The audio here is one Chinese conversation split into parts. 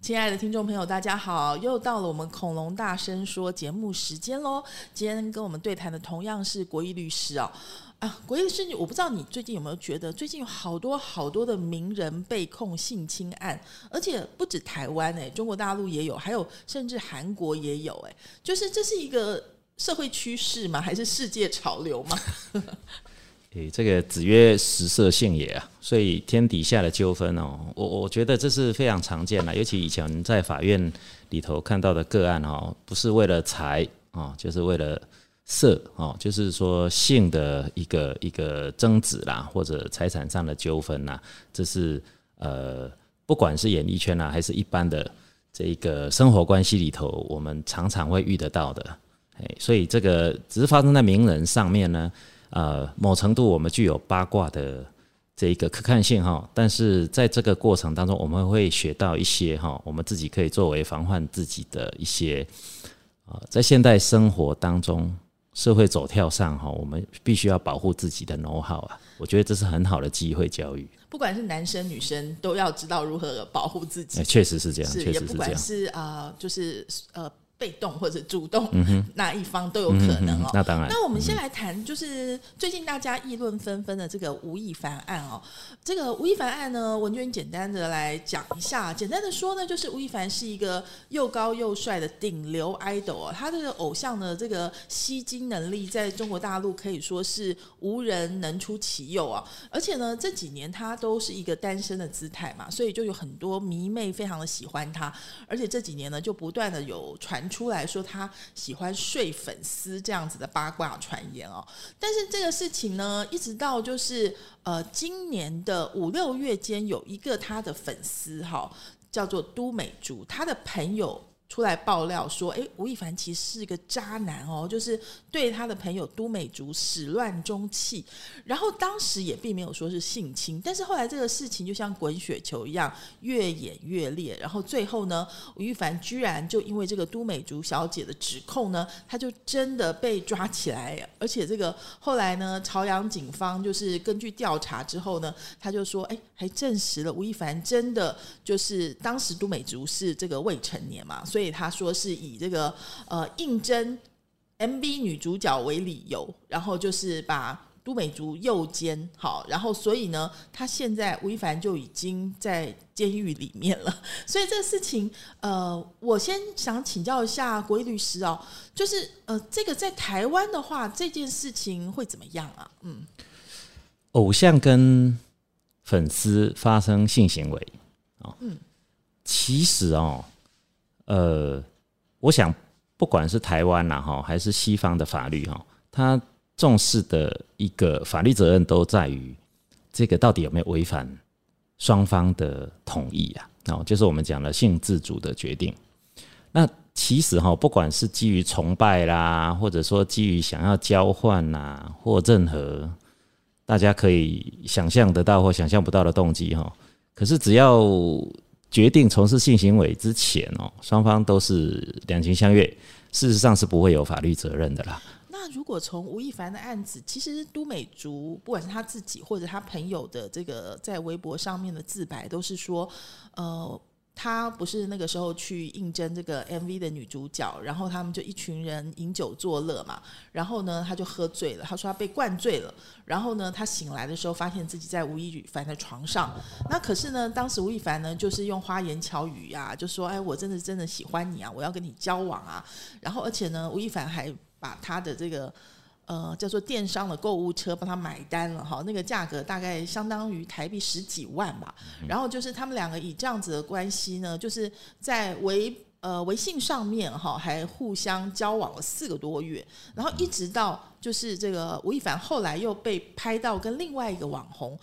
亲爱的听众朋友，大家好！又到了我们《恐龙大声说》节目时间喽。今天跟我们对谈的同样是国义律师哦。啊，国义律师，我不知道你最近有没有觉得，最近有好多好多的名人被控性侵案，而且不止台湾哎，中国大陆也有，还有甚至韩国也有哎。就是这是一个社会趋势吗？还是世界潮流吗？诶，这个子曰食色性也啊，所以天底下的纠纷哦，我我觉得这是非常常见的，尤其以前在法院里头看到的个案哦，不是为了财哦，就是为了色哦，就是说性的一个一个争执啦，或者财产上的纠纷呐，这是呃，不管是演艺圈啊，还是一般的这一个生活关系里头，我们常常会遇得到的。诶，所以这个只是发生在名人上面呢。呃，某程度我们具有八卦的这一个可看性哈，但是在这个过程当中，我们会学到一些哈，我们自己可以作为防范自己的一些啊，在现代生活当中，社会走跳上哈，我们必须要保护自己的 know how 啊，我觉得这是很好的机会教育。不管是男生女生，都要知道如何保护自己。确实是这样，确实是这样。不管是啊，就是呃。被动或者主动那一方都有可能哦。那当然。那我们先来谈，就是最近大家议论纷纷的这个吴亦凡案哦。这个吴亦凡案呢，文娟简单的来讲一下。简单的说呢，就是吴亦凡是一个又高又帅的顶流 idol 哦。他这个偶像的这个吸金能力，在中国大陆可以说是无人能出其右啊。而且呢，这几年他都是一个单身的姿态嘛，所以就有很多迷妹非常的喜欢他。而且这几年呢，就不断的有传。出来说他喜欢睡粉丝这样子的八卦传言哦，但是这个事情呢，一直到就是呃今年的五六月间，有一个他的粉丝哈，叫做都美竹，他的朋友。出来爆料说，哎，吴亦凡其实是个渣男哦，就是对他的朋友都美竹始乱终弃。然后当时也并没有说是性侵，但是后来这个事情就像滚雪球一样越演越烈。然后最后呢，吴亦凡居然就因为这个都美竹小姐的指控呢，他就真的被抓起来。而且这个后来呢，朝阳警方就是根据调查之后呢，他就说，哎，还证实了吴亦凡真的就是当时都美竹是这个未成年嘛，所以。所以他说是以这个呃应征 MV 女主角为理由，然后就是把都美竹诱奸，好，然后所以呢，他现在吴亦凡就已经在监狱里面了。所以这个事情，呃，我先想请教一下国义律师哦，就是呃，这个在台湾的话，这件事情会怎么样啊？嗯，偶像跟粉丝发生性行为啊，嗯，其实哦。呃，我想不管是台湾呐哈，还是西方的法律哈，他重视的一个法律责任都在于这个到底有没有违反双方的同意啊？哦，就是我们讲的性自主的决定。那其实哈，不管是基于崇拜啦，或者说基于想要交换呐，或任何大家可以想象得到或想象不到的动机哈，可是只要。决定从事性行为之前哦，双方都是两情相悦，事实上是不会有法律责任的啦。那如果从吴亦凡的案子，其实都美竹不管是他自己或者他朋友的这个在微博上面的自白，都是说，呃。他不是那个时候去应征这个 MV 的女主角，然后他们就一群人饮酒作乐嘛。然后呢，他就喝醉了。他说他被灌醉了。然后呢，他醒来的时候发现自己在吴亦凡的床上。那可是呢，当时吴亦凡呢就是用花言巧语呀，就说：“哎，我真的真的喜欢你啊，我要跟你交往啊。”然后而且呢，吴亦凡还把他的这个。呃，叫做电商的购物车帮他买单了哈，那个价格大概相当于台币十几万吧。然后就是他们两个以这样子的关系呢，就是在微呃微信上面哈，还互相交往了四个多月。然后一直到就是这个吴亦凡后来又被拍到跟另外一个网红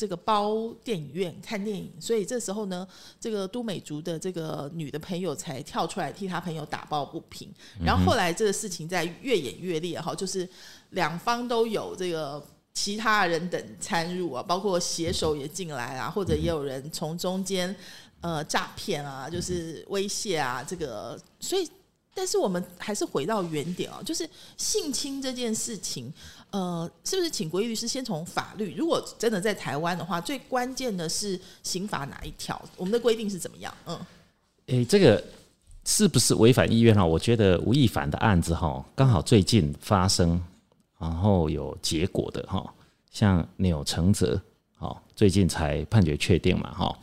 这个包电影院看电影，所以这时候呢，这个都美竹的这个女的朋友才跳出来替她朋友打抱不平。然后后来这个事情在越演越烈哈，就是两方都有这个其他人等参入啊，包括携手也进来啊，或者也有人从中间呃诈骗啊，就是威胁啊，这个所以。但是我们还是回到原点啊，就是性侵这件事情，呃，是不是请国义律师先从法律？如果真的在台湾的话，最关键的是刑法哪一条？我们的规定是怎么样？嗯，诶，这个是不是违反意愿哈？我觉得吴亦凡的案子哈，刚好最近发生，然后有结果的哈，像钮承泽，哦，最近才判决确定嘛哈。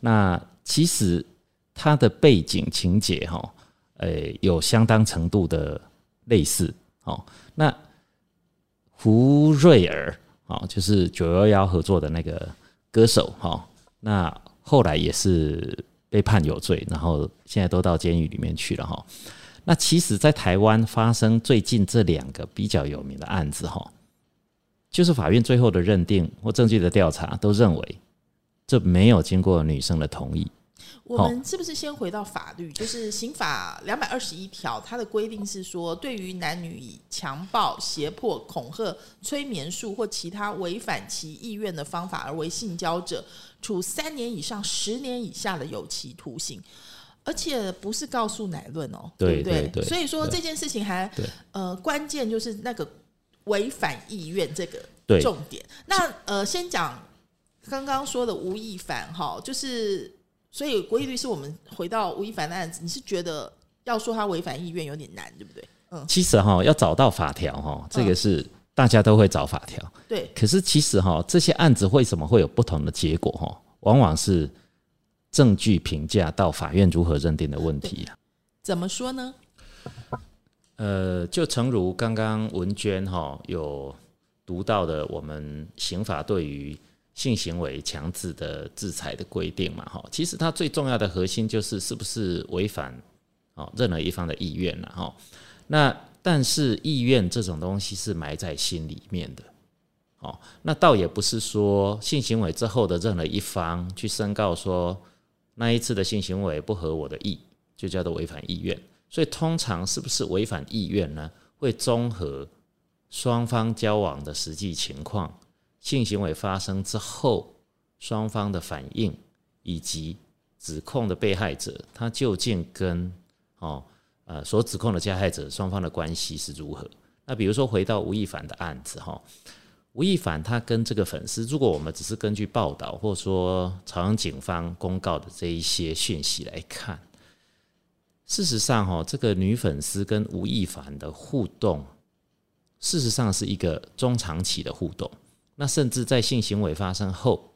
那其实他的背景情节哈。诶，有相当程度的类似哦。那福瑞尔哦，就是九幺幺合作的那个歌手哈。那后来也是被判有罪，然后现在都到监狱里面去了哈。那其实，在台湾发生最近这两个比较有名的案子哈，就是法院最后的认定或证据的调查都认为，这没有经过女生的同意。我们是不是先回到法律？就是刑法两百二十一条，它的规定是说，对于男女以强暴、胁迫、恐吓、催眠术或其他违反其意愿的方法而为性交者，处三年以上十年以下的有期徒刑，而且不是告诉乃论哦，对不对？所以说这件事情还呃，关键就是那个违反意愿这个重点。那呃，先讲刚刚说的吴亦凡哈，就是。所以，国义律师，我们回到吴亦凡的案子，你是觉得要说他违反意愿有点难，对不对？嗯，其实哈，要找到法条哈，这个是大家都会找法条。对。可是其实哈，这些案子为什么会有不同的结果哈？往往是证据评价到法院如何认定的问题怎么说呢？呃，就诚如刚刚文娟哈有读到的，我们刑法对于。性行为强制的制裁的规定嘛，哈，其实它最重要的核心就是是不是违反哦任何一方的意愿了，哈。那但是意愿这种东西是埋在心里面的，哦，那倒也不是说性行为之后的任何一方去申告说那一次的性行为不合我的意，就叫做违反意愿。所以通常是不是违反意愿呢？会综合双方交往的实际情况。性行为发生之后，双方的反应以及指控的被害者，他究竟跟哦呃所指控的加害者双方的关系是如何？那比如说回到吴亦凡的案子哈，吴亦凡他跟这个粉丝，如果我们只是根据报道或者说朝阳警方公告的这一些讯息来看，事实上哈，这个女粉丝跟吴亦凡的互动，事实上是一个中长期的互动。那甚至在性行为发生后，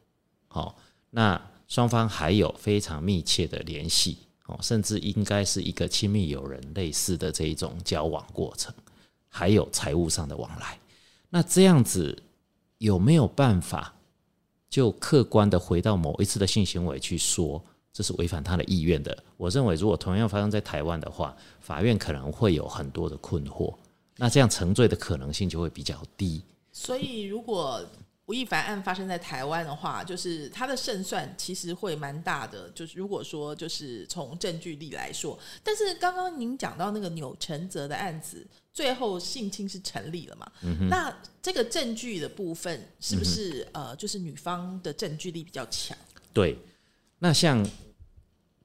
好，那双方还有非常密切的联系，哦，甚至应该是一个亲密友人类似的这一种交往过程，还有财务上的往来。那这样子有没有办法就客观的回到某一次的性行为去说这是违反他的意愿的？我认为，如果同样发生在台湾的话，法院可能会有很多的困惑，那这样沉罪的可能性就会比较低。所以，如果吴亦凡案发生在台湾的话，就是他的胜算其实会蛮大的。就是如果说，就是从证据力来说，但是刚刚您讲到那个钮承泽的案子，最后性侵是成立了嘛？那这个证据的部分是不是呃，就是女方的证据力比较强？对，那像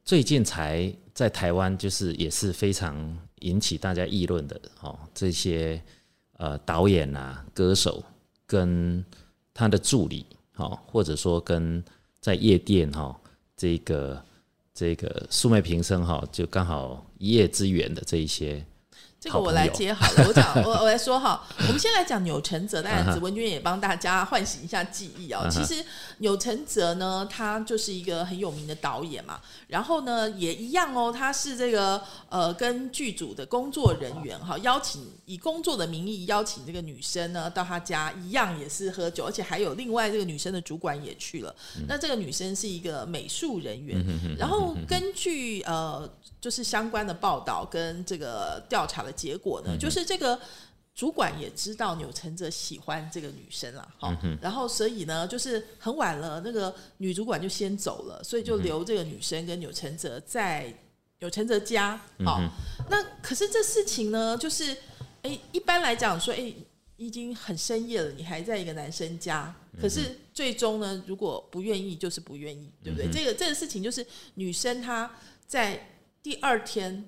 最近才在台湾，就是也是非常引起大家议论的哦，这些。呃，导演啊，歌手跟他的助理，哈，或者说跟在夜店哈，这个这个素昧平生哈，就刚好一夜之缘的这一些。这个我来接好了，我讲 我我来说哈，我们先来讲钮承泽的案子，文娟也帮大家唤醒一下记忆啊。其实钮承泽呢，他就是一个很有名的导演嘛，然后呢也一样哦，他是这个呃跟剧组的工作人员哈，邀请以工作的名义邀请这个女生呢到他家，一样也是喝酒，而且还有另外这个女生的主管也去了。那这个女生是一个美术人员，然后根据呃就是相关的报道跟这个调查的。结果呢，就是这个主管也知道钮承泽喜欢这个女生了，嗯，然后所以呢，就是很晚了，那个女主管就先走了，所以就留这个女生跟钮承泽在钮承泽家，嗯好，那可是这事情呢，就是哎，一般来讲说，哎，已经很深夜了，你还在一个男生家，可是最终呢，如果不愿意就是不愿意，对不对？这个这个事情就是女生她在第二天，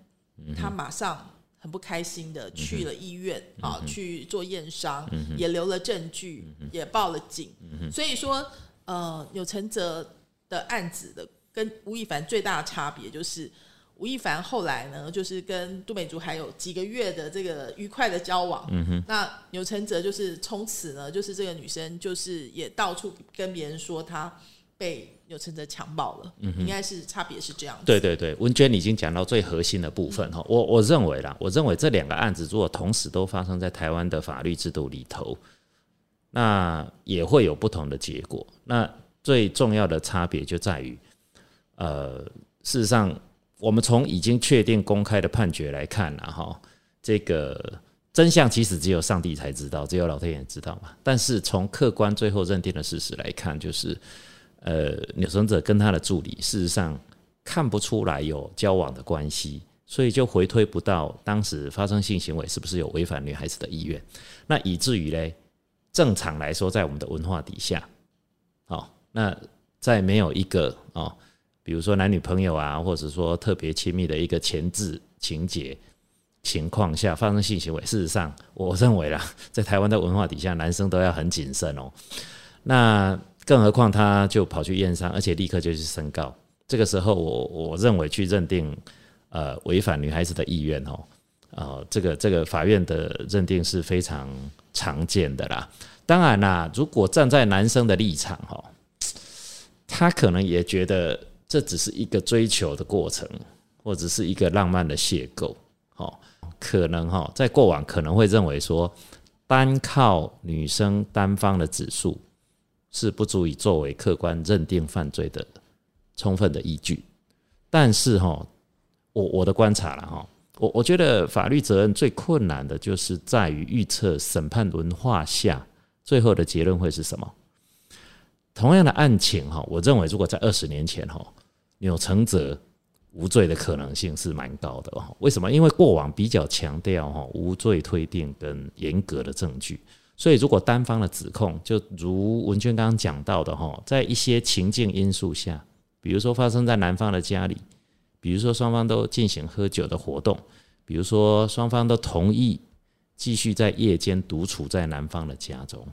他马上。很不开心的去了医院啊，去做验伤，也留了证据，也报了警。所以说，呃，有承泽的案子的跟吴亦凡最大的差别就是，吴亦凡后来呢，就是跟杜美竹还有几个月的这个愉快的交往。那钮承泽就是从此呢，就是这个女生就是也到处跟别人说她被钮承泽强暴了，应该是差别是这样。对对对，文娟已经讲到最核心的部分哈。我我认为啦，我认为这两个案子如果同时都发生在台湾的法律制度里头，那也会有不同的结果。那最重要的差别就在于，呃，事实上，我们从已经确定公开的判决来看了哈，这个真相其实只有上帝才知道，只有老天爷知道嘛。但是从客观最后认定的事实来看，就是呃，扭生者跟他的助理事实上看不出来有交往的关系，所以就回推不到当时发生性行为是不是有违反女孩子的意愿。那以至于嘞，正常来说，在我们的文化底下，哦，那在没有一个哦，比如说男女朋友啊，或者说特别亲密的一个前置情节情况下发生性行为，事实上，我认为啦，在台湾的文化底下，男生都要很谨慎哦。那更何况他就跑去验伤，而且立刻就去申告。这个时候我，我认为去认定呃违反女孩子的意愿哦，呃，这个这个法院的认定是非常常见的啦。当然啦，如果站在男生的立场哈，他可能也觉得这只是一个追求的过程，或者是一个浪漫的邂逅，哦，可能哈，在过往可能会认为说，单靠女生单方的指数是不足以作为客观认定犯罪的充分的依据。但是哈，我我的观察了哈，我我觉得法律责任最困难的就是在于预测审判文化下最后的结论会是什么。同样的案情哈，我认为如果在二十年前哈，钮承泽无罪的可能性是蛮高的哈。为什么？因为过往比较强调哈无罪推定跟严格的证据，所以如果单方的指控，就如文娟刚刚讲到的哈，在一些情境因素下，比如说发生在男方的家里，比如说双方都进行喝酒的活动，比如说双方都同意继续在夜间独处在男方的家中。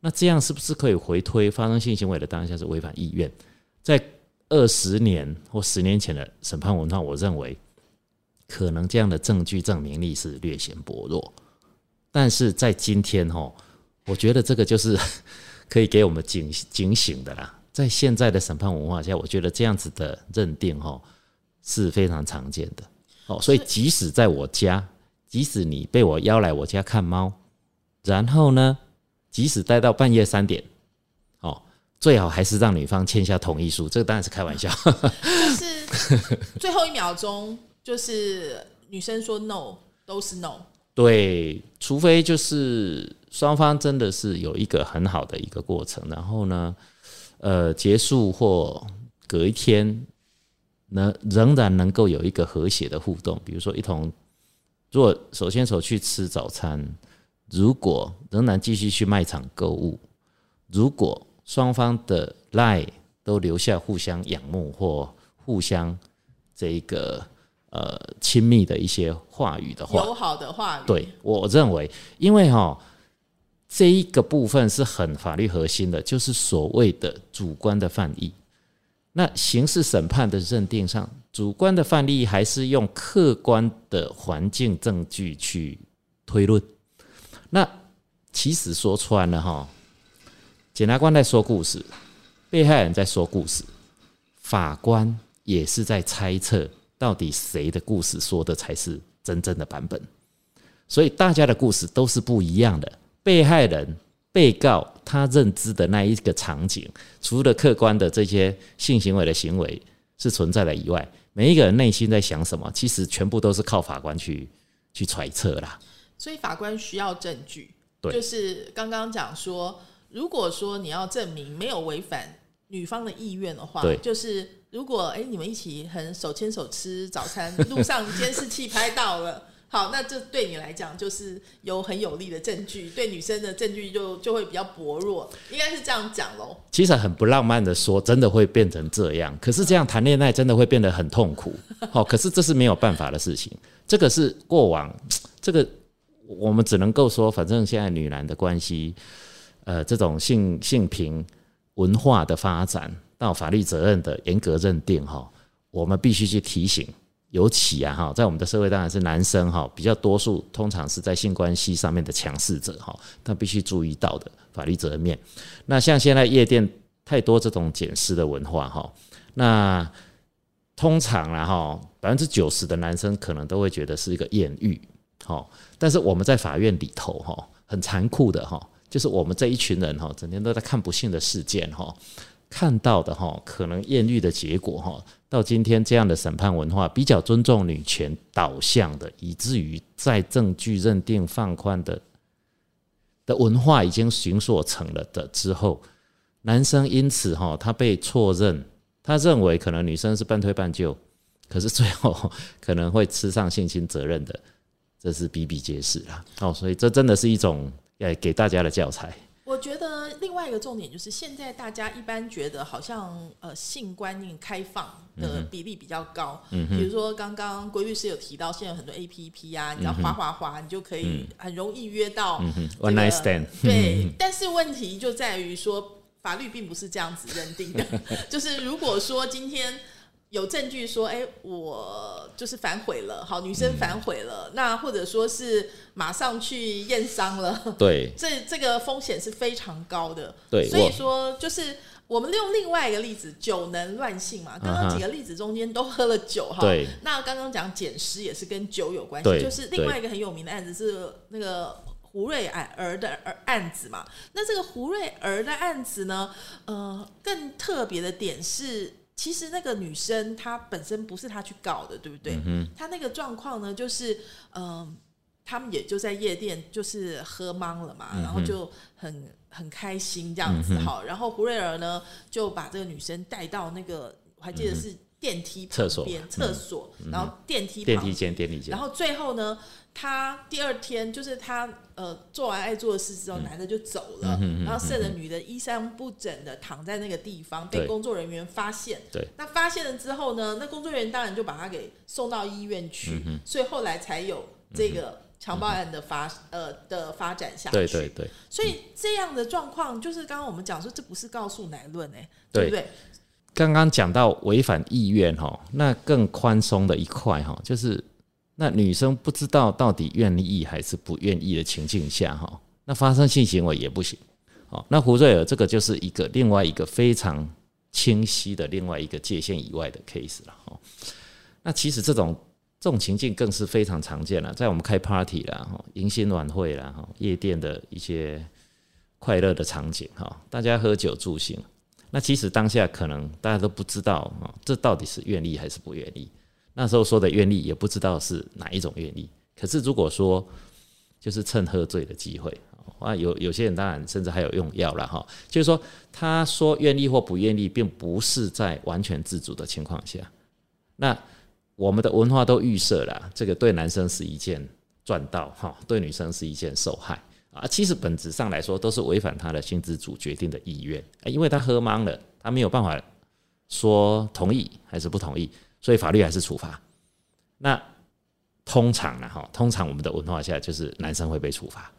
那这样是不是可以回推发生性行为的当下是违反意愿？在二十年或十年前的审判文化，我认为可能这样的证据证明力是略显薄弱。但是在今天哈，我觉得这个就是 可以给我们警警醒的啦。在现在的审判文化下，我觉得这样子的认定哈是非常常见的。哦，所以即使在我家，即使你被我邀来我家看猫，然后呢？即使待到半夜三点，哦，最好还是让女方签下同意书。这个当然是开玩笑，就是 最后一秒钟，就是女生说 no 都是 no。对，除非就是双方真的是有一个很好的一个过程，然后呢，呃，结束或隔一天，能仍然能够有一个和谐的互动，比如说一同，如果手牵手去吃早餐。如果仍然继续去卖场购物，如果双方的赖都留下互相仰慕或互相这一个呃亲密的一些话语的话，友好的话语，对我认为，因为哈这一个部分是很法律核心的，就是所谓的主观的犯意。那刑事审判的认定上，主观的犯意还是用客观的环境证据去推论。那其实说穿了哈，检察官在说故事，被害人在说故事，法官也是在猜测到底谁的故事说的才是真正的版本，所以大家的故事都是不一样的。被害人、被告他认知的那一个场景，除了客观的这些性行为的行为是存在的以外，每一个人内心在想什么，其实全部都是靠法官去去揣测啦。所以法官需要证据，对就是刚刚讲说，如果说你要证明没有违反女方的意愿的话对，就是如果哎、你们一起很手牵手吃早餐，路上监视器拍到了。好，那这对你来讲就是有很有力的证据，对女生的证据就就会比较薄弱，应该是这样讲喽。其实很不浪漫的说，真的会变成这样。可是这样谈恋爱真的会变得很痛苦。好、可是这是没有办法的事情。这个是过往，这个我们只能够说，反正现在女男的关系，呃，这种性性平文化的发展到法律责任的严格认定，哈，我们必须去提醒。尤其啊，哈，在我们的社会当然是男生哈比较多数，通常是在性关系上面的强势者哈，他必须注意到的法律责任面。那像现在夜店太多这种捡尸的文化哈，那通常啦哈，百分之九十的男生可能都会觉得是一个艳遇，哈，但是我们在法院里头哈，很残酷的哈，就是我们这一群人哈，整天都在看不幸的事件哈，看到的哈，可能艳遇的结果哈，到今天这样的审判文化比较尊重女权导向的，以至于在证据认定放宽的的文化已经形塑成了的之后，男生因此哈，他被错认，他认为可能女生是半推半就，可是最后 可能会吃上性侵责任的，这是比比皆是啦。哦，所以这真的是一种呃给大家的教材。我觉得另外一个重点就是，现在大家一般觉得好像呃性观念开放的比例比较高，嗯、比如说刚刚郭律师有提到，现在有很多 A P P 啊，你要滑滑滑，你就可以很容易约到、这个 One night stand，对，但是问题就在于说，法律并不是这样子认定的，就是如果说今天。有证据说，哎、我就是反悔了，好，女生反悔了，那或者说是马上去验伤了，对 这这个风险是非常高的。对，所以说就是我们用另外一个例子，酒能乱性嘛。刚刚几个例子中间都喝了酒哈。对那刚刚讲捡尸也是跟酒有关系，对就是另外一个很有名的案子是那个。胡瑞儿的案子嘛，那这个胡瑞儿的案子呢，呃，更特别的点是，其实那个女生她本身不是她去告的，对不对？她那个状况呢，就是嗯、呃他们也就在夜店，就是喝懵了嘛，然后就很很开心这样子哈。然后胡瑞儿呢就把这个女生带到那个，我还记得是电梯旁厕所边厕所，然后电梯旁电梯间，电梯间。然，后最后呢，他第二天就是他呃做完爱做的事之嗯后，男的就走了，然后剩的女的衣衫不整的躺在那个地方，被工作人员发现。对，那发现了之后呢，那工作人员当然就把他给送到医院去，所以后来才有这个强暴案的发呃的发展下去。对对对，所以这样的状况，就是刚刚我们讲说，这不是告诉乃论哎、对。对不对？刚刚讲到违反意愿哈，那更宽松的一块哈，就是那女生不知道到底愿意还是不愿意的情境下哈，那发生性行为也不行。哦，那胡瑞尔这个就是一个另外一个非常清晰的另外一个界限以外的 case 了哈。那其实这种这种情境更是非常常见了，在我们开 party 啦、哈迎新晚会啦、哈夜店的一些快乐的场景哈，大家喝酒助兴。那其实当下可能大家都不知道啊，这到底是愿意还是不愿意。那时候说的愿意，也不知道是哪一种愿意。可是如果说就是趁喝醉的机会啊，有有些人当然甚至还有用药了哈，就是说他说愿意或不愿意，并不是在完全自主的情况下。那我们的文化都预设了，这个对男生是一件赚到哈，对女生是一件受害。啊，其实本质上来说都是违反他的性自主决定的意愿，啊因为他喝懵了，他没有办法说同意还是不同意，所以法律还是处罚。那通常呢，哈，通常我们的文化下就是男生会被处罚，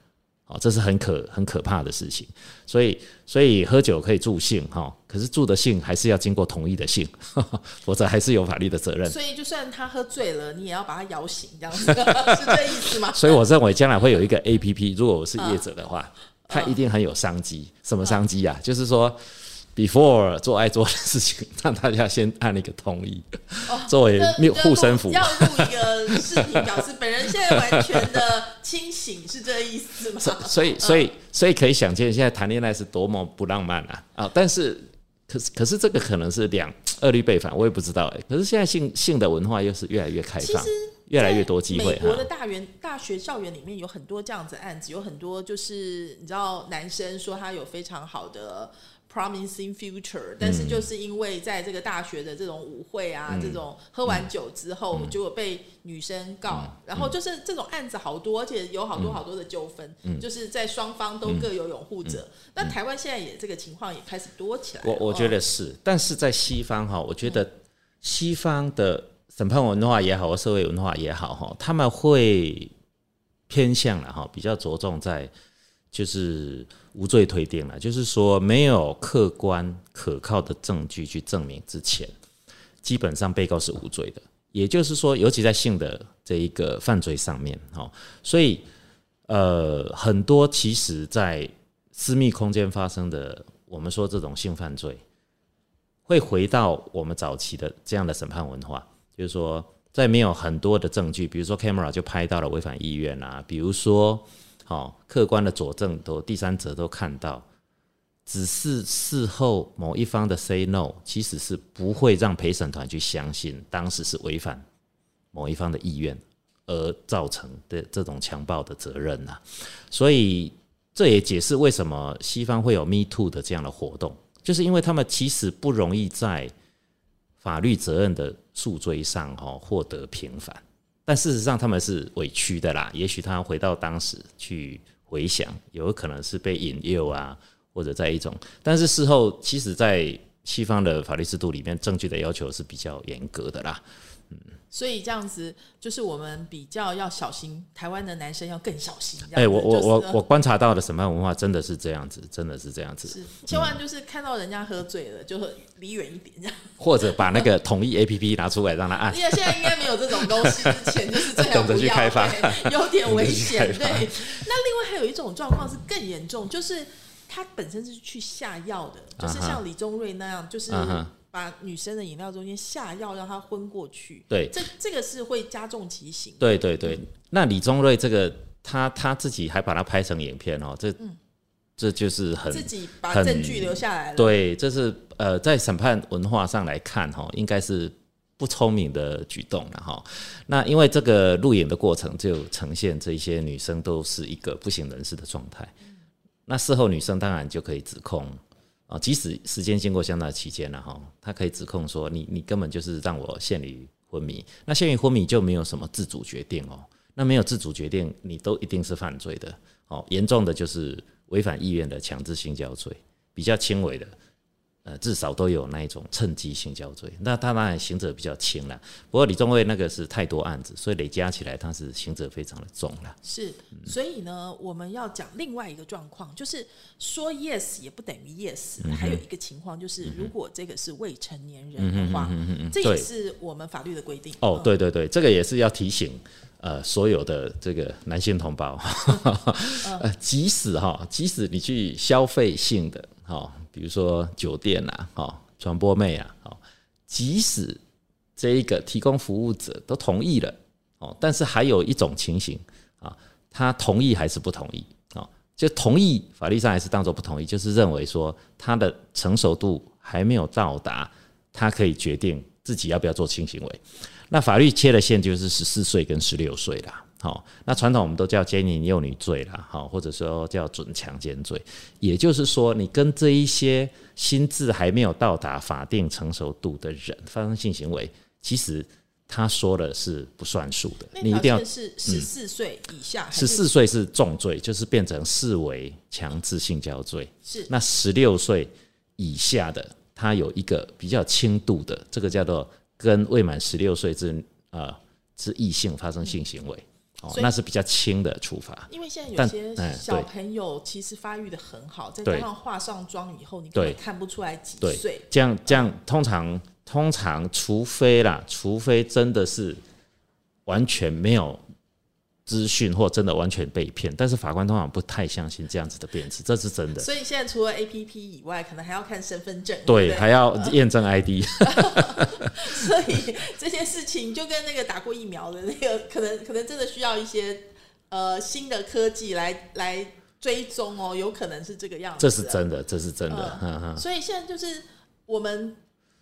哦，这是很可很可怕的事情。所以，所以喝酒可以助兴，哈，可是助的兴还是要经过同意的兴，否则还是有法律的责任。所以就算他喝醉了，你也要把他摇醒，这样子 是这意思吗？所以我认为将来会有一个 A P P，如果我是业者的话，它一定很有商机。什么商机啊？就是说，before 做爱做的事情，让大家先按一个同意，作为那护身符。要录一个视频，表示本人现在完全的清醒，是这意思吗？所以，所以，所以可以想见，现在谈恋爱是多么不浪漫啊！啊，但是，可是，可是这个可能是两二律背反，我也不知道哎。可是现在性性的文化又是越来越开放。越来越多机会美国的。大园大学校园里面有很多这样子案子，有很多就是你知道，男生说他有非常好的 promising future，但是就是因为在这个大学的这种舞会啊，这种喝完酒之后，结果被女生告，然后就是这种案子好多，而且有好多好多的纠纷，就是在双方都各有拥护者。那台湾现在也这个情况也开始多起来了。我我觉哦得是，但是在西方哈，我觉得西方的审判文化也好，或社会文化也好哈，他们会偏向了哈，比较着重在就是无罪推定了，就是说没有客观可靠的证据去证明之前，基本上被告是无罪的。也就是说，尤其在性的这一个犯罪上面，哈，所以呃，很多其实在私密空间发生的，我们说这种性犯罪，会回到我们早期的这样的审判文化，就是说，在没有很多的证据，比如说 camera 就拍到了违反意愿啊，比如说，好、客观的佐证都第三者都看到，只是事后某一方的 say no，其实是不会让陪审团去相信当时是违反某一方的意愿而造成的这种强暴的责任呐、所以这也解释为什么西方会有 Me Too 的这样的活动，就是因为他们其实不容易在法律责任的诉追上哈获得平反，但事实上他们是委屈的啦。也许他回到当时去回想，有可能是被引诱啊，或者在一种，但是事后其实，在西方的法律制度里面，证据的要求是比较严格的啦。所以这样子就是我们比较要小心，台湾的男生要更小心。哎、我我我我观察到的审判文化真的是这样子，真的是这样子。是千万就是看到人家喝醉了，就离远一点这样。或者把那个统一 A P P 拿出来让他按。因为现在应该没有这种东西，之前就是这样 懂得不要，去开发有点危险。对，那另外还有一种状况是更严重，就是他本身是去下药的，就是像李宗瑞那样，就是把女生的饮料中间下药让她昏过去。对这这个是会加重其刑。对对对，那李宗瑞这个他他自己还把它拍成影片哦，这、这就是很嗯自己把证据留下来了。对，这是呃在审判文化上来看哈，应该是不聪明的举动了哈。那因为这个录影的过程就呈现这些女生都是一个不省人事的状态，那事后女生当然就可以指控。啊，即使时间经过相当的期间了哈，他可以指控说你你根本就是让我陷于昏迷，那陷于昏迷就没有什么自主决定哦，那没有自主决定，你都一定是犯罪的哦，严重的就是违反意愿的强制性交罪，比较轻微的，呃，至少都有那一种趁机性交罪，那他当然刑责比较轻了，不过李宗瑞那个是太多案子，所以累加起来他是刑责非常的重了。是，所以呢，我们要讲另外一个状况，就是说 yes 也不等于 yes，、还有一个情况就是，如果这个是未成年人的话，这也是我们法律的规定。哦嗯，对对对，这个也是要提醒呃所有的这个男性同胞，呃，即使哈，即使你去消费性的哈，比如说酒店啊，哈，传播妹啊，哦，即使这一个提供服务者都同意了哦，但是还有一种情形啊，他同意还是不同意啊？就同意法律上还是当做不同意，就是认为说他的成熟度还没有到达，他可以决定自己要不要做性行为。那法律切的线就是十四岁跟十六岁啦。好，那传统我们都叫奸淫幼女罪啦，好，或者说叫准强奸罪。也就是说，你跟这一些心智还没有到达法定成熟度的人发生性行为，其实他说的是不算数的，那你一定要是十四岁以下，十四岁是重罪，就是变成视为强制性交罪。是那十六岁以下的，他有一个比较轻度的，这个叫做跟未满十六岁之呃之异性发生性行为，哦那是比较轻的处罚。因为现在有些哎小朋友其实发育的很好，再对加上化上妆以后，你根本看不出来几岁。这样这样，通常通常，除非啦，除非真的是完全没有资讯，或真的完全被骗，但是法官通常不太相信这样子的辩词，这是真的。所以现在除了 A P P 以外，可能还要看身份证，对，不还要验证 ID。所以这些事情就跟那个打过疫苗的那个，可能可能真的需要一些呃新的科技来来追踪哦，有可能是这个样子。这是真的，这是真的。所以现在就是我们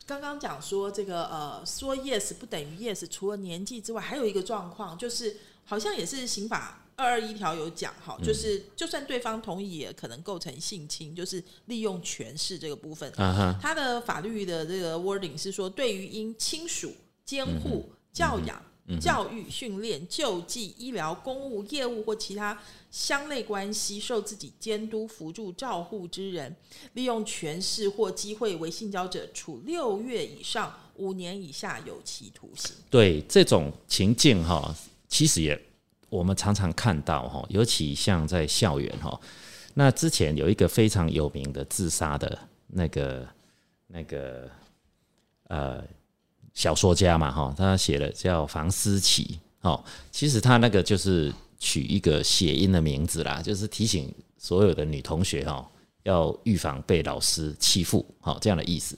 刚刚讲说这个呃，说 yes 不等于 yes，除了年纪之外，还有一个状况就是，好像也是刑法二二一条有讲哈，就是就算对方同意，也可能构成性侵，就是利用权势这个部分。啊哈，它的法律的这个 wording 是说，对于因亲属、监护、教养、教育、训练、救济、医疗、公务、业务或其他相类关系受自己监督、辅助、照护之人，利用权势或机会为性交者，处六月以上五年以下有期徒刑。对这种情境哈，其实也我们常常看到哈，尤其像在校园哈。那之前有一个非常有名的自杀的那个那个呃小说家嘛哈，他写了叫房思琪哦，其实他那个就是取一个谐音的名字啦，就是提醒所有的女同学哦，要预防被老师欺负，好、这样的意思。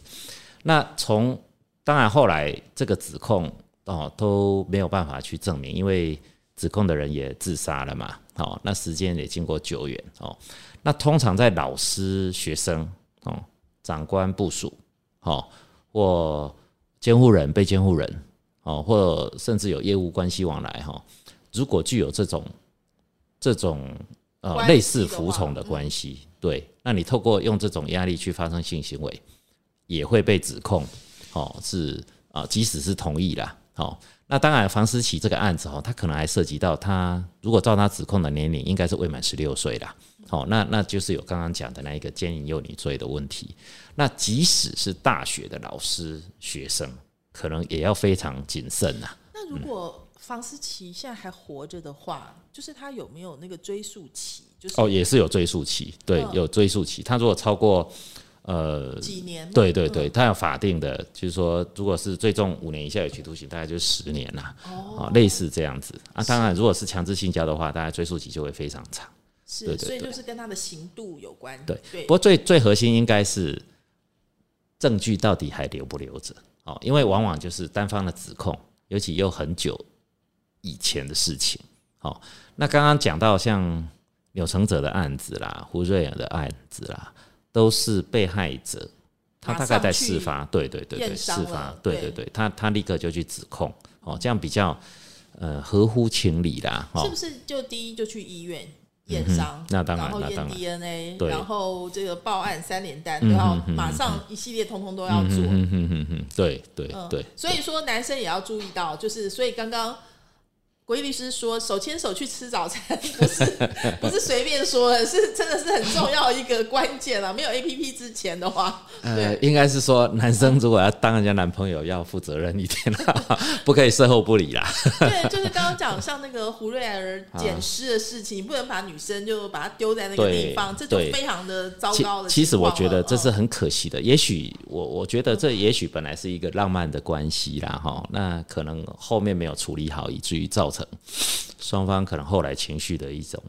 那从当然后来这个指控哦都没有办法去证明，因为指控的人也自杀了嘛，哦，那时间也经过久远哦。那通常在老师、学生哦、长官、部署哦，或监护人、被监护人哦，或甚至有业务关系往来哈、如果具有这种这种呃类似服从的嗯关系，对，那你透过用这种压力去发生性行为，也会被指控哦，是啊、即使是同意啦，哦，那当然房思琪这个案子哦，他可能还涉及到他如果照他指控的年龄，应该是未满十六岁啦，哦，那那就是有刚刚讲的那一个奸淫幼女罪的问题。那即使是大学的老师、学生，可能也要非常谨慎呐。那如果房思琪现在还活着的话，就是他有没有那个追诉期？就是哦，也是有追诉期，对，嗯有追诉期。他如果超过呃几年？对对对，它有法定的，就是说，如果是最重五年以下有期徒刑，大概就是十年啦，哦，类似这样子啊。当然，如果是强制性交的话，大概追诉期就会非常长。是，所以就是跟他的刑度有关。对对不，过最最核心应该是证据到底还留不留着哦，因为往往就是单方的指控，尤其又很久以前的事情。哦，那刚刚讲到像柳承泽的案子啦，胡瑞尔的案子啦，都是被害者，他大概在事发，对对对对，事发，对对对对，他他立刻就去指控，哦，这样比较呃合乎情理啦，哦是不是就第一就去医院验伤？那当然然后验 DNA，对然后这个报案三连单都要马上一系列通通都要做。嗯嗯嗯嗯，对对嗯对，所以说男生也要注意到，就是所以刚刚国义律师说手牵手去吃早餐，不是不是随便说的，是真的是很重要一个关键啊！没有 A P P 之前的话，呃，应该是说男生如果要当人家男朋友，要负责任一点啦，不可以事后不理啦。对，就是刚刚讲像那个胡瑞儿捡尸的事情，你不能把女生就把她丢在那个地方，这就非常的糟糕的其实我觉得这是嗯很可惜的。也许我我觉得这也许本来是一个浪漫的关系啦，哈，那可能后面没有处理好，以至于造成双方可能后来情绪的一种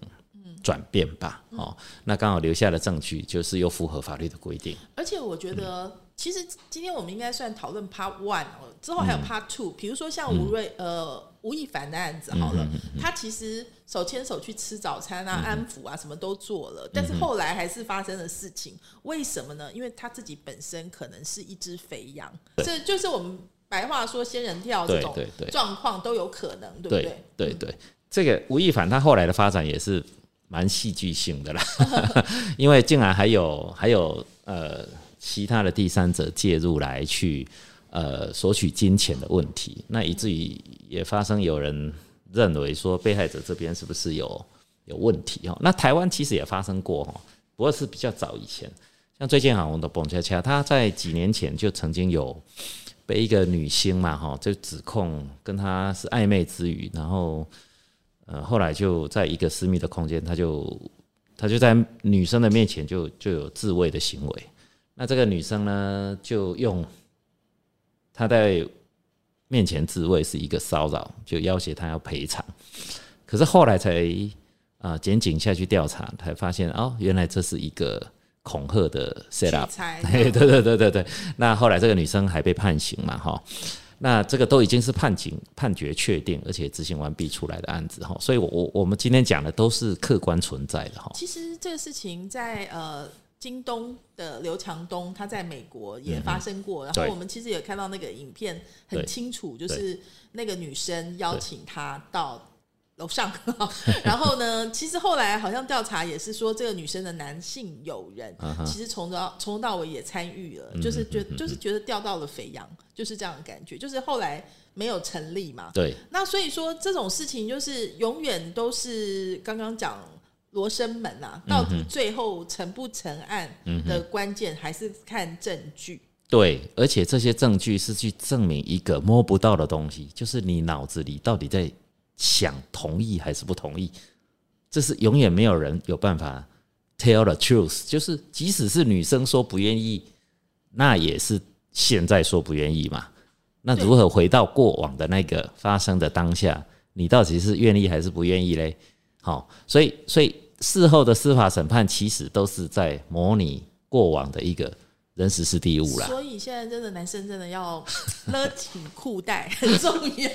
转变吧。哦，那刚好留下的证据就是又符合法律的规定。而且我觉得，其实今天我们应该算讨论 Part One 哦，之后还有 Part Two，、比如说像吴瑞、呃吴亦凡的案子好了，他其实手牵手去吃早餐啊、安抚啊，什么都做了，但是后来还是发生了事情，为什么呢？因为他自己本身可能是一只肥羊，这就是我们白话说仙人跳这种状况都有可能，对不对对？对对，这个吴亦凡他后来的发展也是蛮戏剧性的啦，因为竟然还有还有呃其他的第三者介入来去呃索取金钱的问题，那以至于也发生有人认为说被害者这边是不是有有问题哦？那台湾其实也发生过哈，不过是比较早以前，像最近好像的蹦恰恰，他在几年前就曾经有。被一个女星嘛，哈，就指控跟他是暧昧之余，然后呃，后来就在一个私密的空间，他就他就在女生的面前就就有自慰的行为。那这个女生呢，就用她在面前自慰是一个骚扰，就要挟他要赔偿。可是后来才啊，检、警下去调查，才发现哦，原来这是一个恐吓的 set up 取。材嘿，对对对对对。那后来这个女生还被判刑嘛，哈。那这个都已经是判刑判决确定，而且执行完毕出来的案子哈，所以我我我们今天讲的都是客观存在的哈。其实这个事情在呃京东的刘强东，他在美国也发生过，然后我们其实也看到那个影片很清楚，就是那个女生邀请他到楼上，然后呢，其实后来好像调查也是说，这个女生的男性友人其实从头到从头到尾也参与了，就是觉就是觉得钓到了肥羊，就是这样的感觉，就是后来没有成立嘛，对，那所以说这种事情就是永远都是刚刚讲罗生门啊，到底最后成不成案的关键还是看证据。对，而且这些证据是去证明一个摸不到的东西，就是你脑子里到底在想同意还是不同意，这是永远没有人有办法 tell the truth。就是即使是女生说不愿意，那也是现在说不愿意嘛。那如何回到过往的那个发生的当下，你到底是愿意还是不愿意嘞？好，所以所以事后的司法审判其实都是在模拟过往的一个人实是第物啦。所以现在真的男生真的要勒紧裤带 很重要，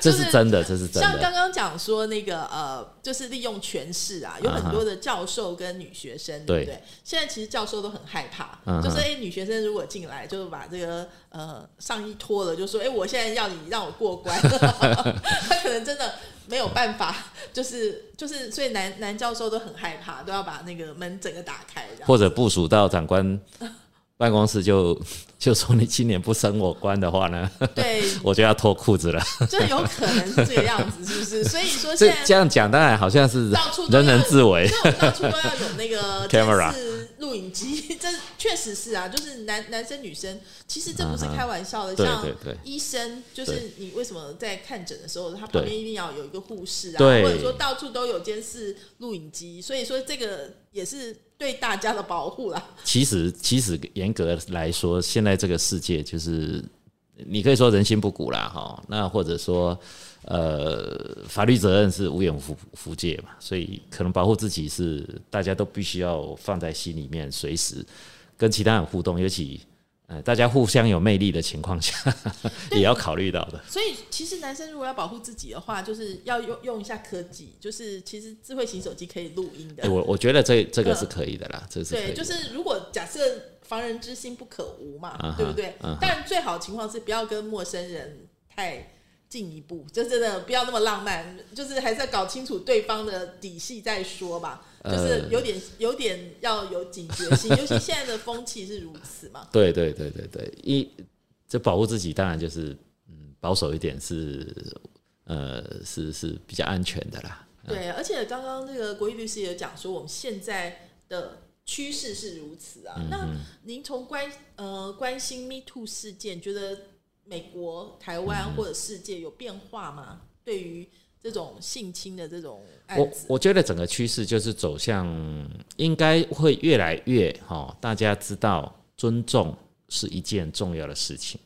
这就是真的，这是真的。像刚刚讲说那个呃，就是利用权势啊，有很多的教授跟女学生，对不对？现在其实教授都很害怕，就是哎、女学生如果进来，就是把这个呃上衣脱了，就说哎、我现在要你让我过关，他可能真的没有办法，就是就是，所以男男教授都很害怕，都要把那个门整个打开，或者部署到长官办公室就 就说你今年不升我官的话呢，对，我就要脱裤子了。就有可能是这个样子，是不是？所以说这现在这样讲当然好像是到处人人自危。到处都要有那个视录影机，这确实是啊，就是男男生女生，其实这不是开玩笑的。对像医生，就是你为什么在看诊的时候，他旁边一定要有一个护士啊，或者说到处都有监视录影机，所以说这个也是对大家的保护啦。其实其实严格来说，现在这个世界就是你可以说人心不古啦，哈，那或者说呃法律责任是无远弗弗届嘛，所以可能保护自己是大家都必须要放在心里面，随时跟其他人互动，尤其。呃，大家互相有魅力的情况下，也要考虑到的。所以其实男生如果要保护自己的话，就是要用用一下科技，就是其实智慧型手机可以录音的。欸我我觉得这这个是可以的啦，这是对，就是如果假设防人之心不可无嘛对不对？但最好的情况是不要跟陌生人太进一步，就真的不要那么浪漫，就是还是要搞清楚对方的底细再说吧。呃就是有点有点要有警觉性，尤其现在的风气是如此嘛。对对对对对，一这保护自己当然就是嗯保守一点是呃是是比较安全的啦。对，而且刚刚那个国义律师也讲说，我们现在的趋势是如此啊。嗯那您从关呃关心 Me Too 事件，觉得美国、台嗯湾或者世界有变化吗？对于这种性侵的这种案我子，我觉得整个趋势就是走向应该会越来越哈、大家知道尊重是一件重要的事情。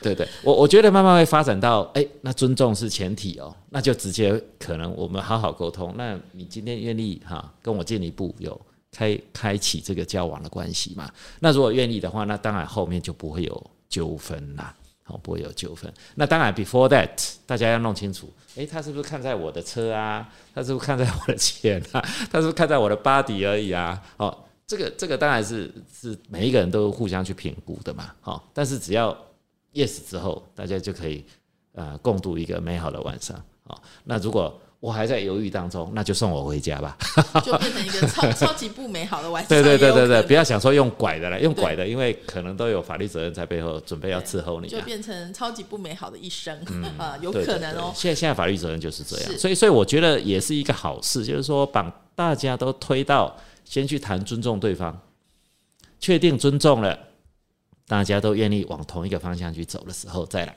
对对，我我觉得慢慢会发展到，哎、那尊重是前提哦，那就直接可能我们好好沟通。那你今天愿意哈跟我进一步有开开启这个交往的关系嘛？那如果愿意的话，那当然后面就不会有纠纷啦。不会有纠纷。那当然，before that，大家要弄清楚，诶，他是不是看在我的车啊？他是不是看在我的钱啊？他是不是看在我的 body 而已啊？哦，这个这个当然是是每一个人都互相去评估的嘛。好、但是只要 yes 之后，大家就可以呃共度一个美好的晚上。好、那如果我还在犹豫当中，那就送我回家吧。就变成一个超 超级不美好的晚上。对对对对对，不要想说用拐的了，用拐的，因为可能都有法律责任在背后，准备要伺候你啊。就变成超级不美好的一生 啊，有可能哦。现在现在法律责任就是这样，所以所以我觉得也是一个好事，就是说把大家都推到先去谈尊重对方，确定尊重了，大家都愿意往同一个方向去走的时候再来。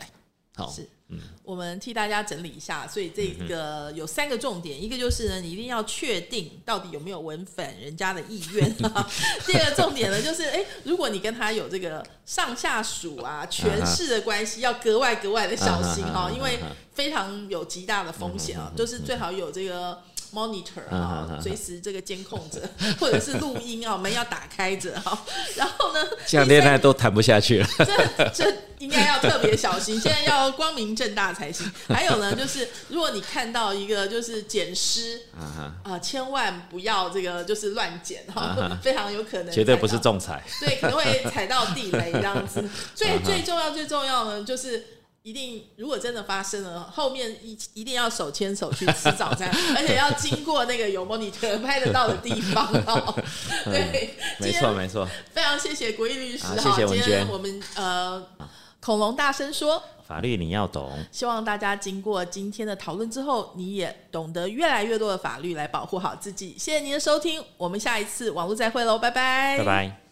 好，是，我们替大家整理一下，所以这个有三个重点，一个就是呢，你一定要确定到底有没有违反人家的意愿。第二个重点呢，就是哎，如果你跟他有这个上下属啊、权势的关系，要格外格外的小心哈，因为非常有极大的风险啊，就是最好有这个 monitor 嗯啊，随时这个监控着，或者是录音啊，门要打开着哈。然后呢，这样恋爱都谈不下去了。这这应该要特别小心，现在要光明正大才行。还有呢，就是如果你看到一个就是捡尸啊啊，千万不要这个就是乱捡哈，非常有可能绝对不是仲裁。对，可能会踩到地雷这样子。最最重要最重要呢，就是。一定，如果真的发生了，后面一一定要手牵手去吃早餐，而且要经过那个有 monitor 拍得到的地方哦。对，没错没错。非常谢谢国义律师好哈，谢谢文娟今天我们呃恐龙大声说，法律你要懂。希望大家经过今天的讨论之后，你也懂得越来越多的法律来保护好自己。谢谢您的收听，我们下一次网络再会喽，拜拜，拜拜。